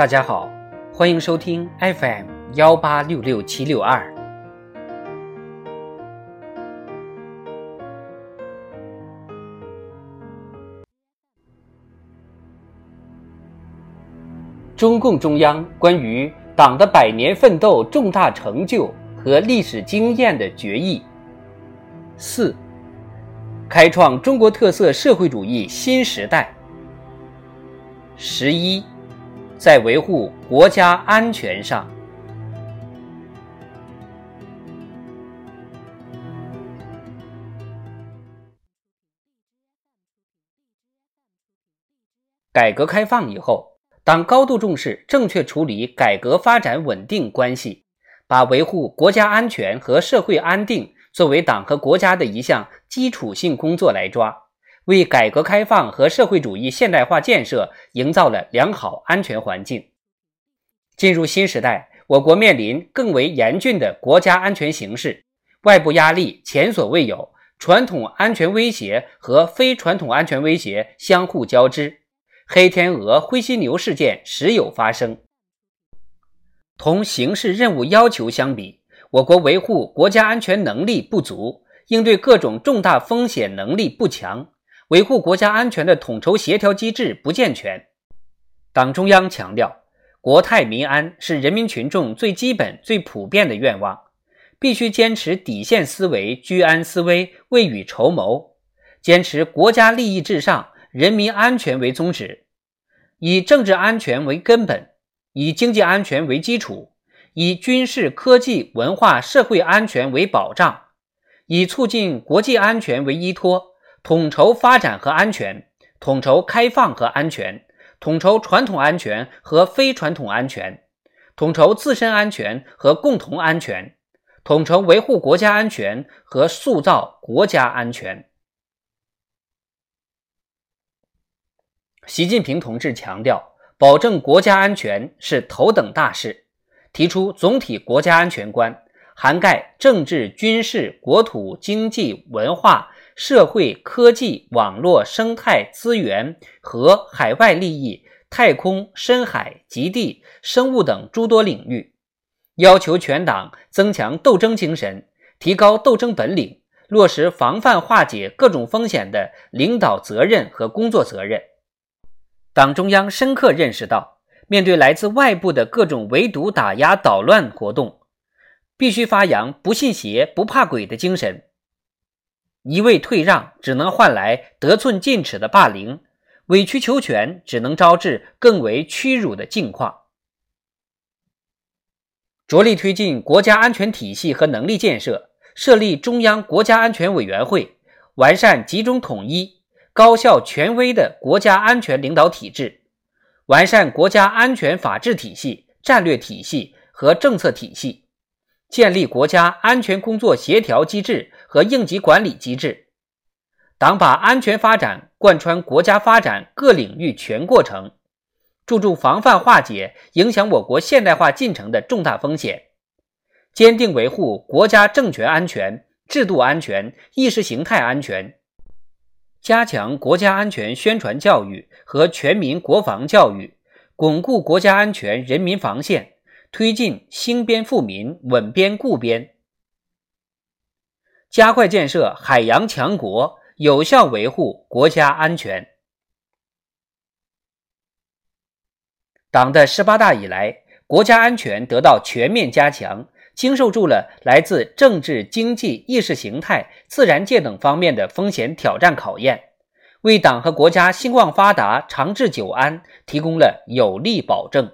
大家好，欢迎收听 FM 幺八六六七六二。中共中央关于党的百年奋斗重大成就和历史经验的决议。四，开创中国特色社会主义新时代。十一，在维护国家安全上，改革开放以后，党高度重视正确处理改革发展稳定关系，把维护国家安全和社会安定作为党和国家的一项基础性工作来抓。为改革开放和社会主义现代化建设营造了良好安全环境。进入新时代，我国面临更为严峻的国家安全形势，外部压力前所未有，传统安全威胁和非传统安全威胁相互交织，黑天鹅、灰犀牛事件时有发生。同形势任务要求相比，我国维护国家安全能力不足，应对各种重大风险能力不强。维护国家安全的统筹协调机制不健全。党中央强调，国泰民安是人民群众最基本、最普遍的愿望，必须坚持底线思维、居安思危、未雨绸缪，坚持国家利益至上、人民安全为宗旨，以政治安全为根本，以经济安全为基础，以军事、科技、文化、社会安全为保障，以促进国际安全为依托。统筹发展和安全，统筹开放和安全，统筹传统安全和非传统安全，统筹自身安全和共同安全，统筹维护国家安全和塑造国家安全。习近平同志强调，保证国家安全是头等大事，提出总体国家安全观，涵盖政治、军事、国土、经济、文化。社会、科技、网络、生态、资源和海外利益、太空、深海、极地、生物等诸多领域，要求全党增强斗争精神，提高斗争本领，落实防范化解各种风险的领导责任和工作责任。党中央深刻认识到，面对来自外部的各种围堵、打压、捣乱活动，必须发扬不信邪、不怕鬼的精神。一味退让只能换来得寸进尺的霸凌，委曲求全只能招致更为屈辱的境况。着力推进国家安全体系和能力建设，设立中央国家安全委员会，完善集中统一、高效权威的国家安全领导体制，完善国家安全法治体系、战略体系和政策体系。建立国家安全工作协调机制和应急管理机制，党把安全发展贯穿国家发展各领域全过程，注重防范化解影响我国现代化进程的重大风险，坚定维护国家政权安全、制度安全、意识形态安全，加强国家安全宣传教育和全民国防教育，巩固国家安全人民防线。推进兴边富民、稳边固边，加快建设海洋强国，有效维护国家安全。党的十八大以来，国家安全得到全面加强，经受住了来自政治、经济、意识形态、自然界等方面的风险挑战考验，为党和国家兴旺发达、长治久安提供了有力保证。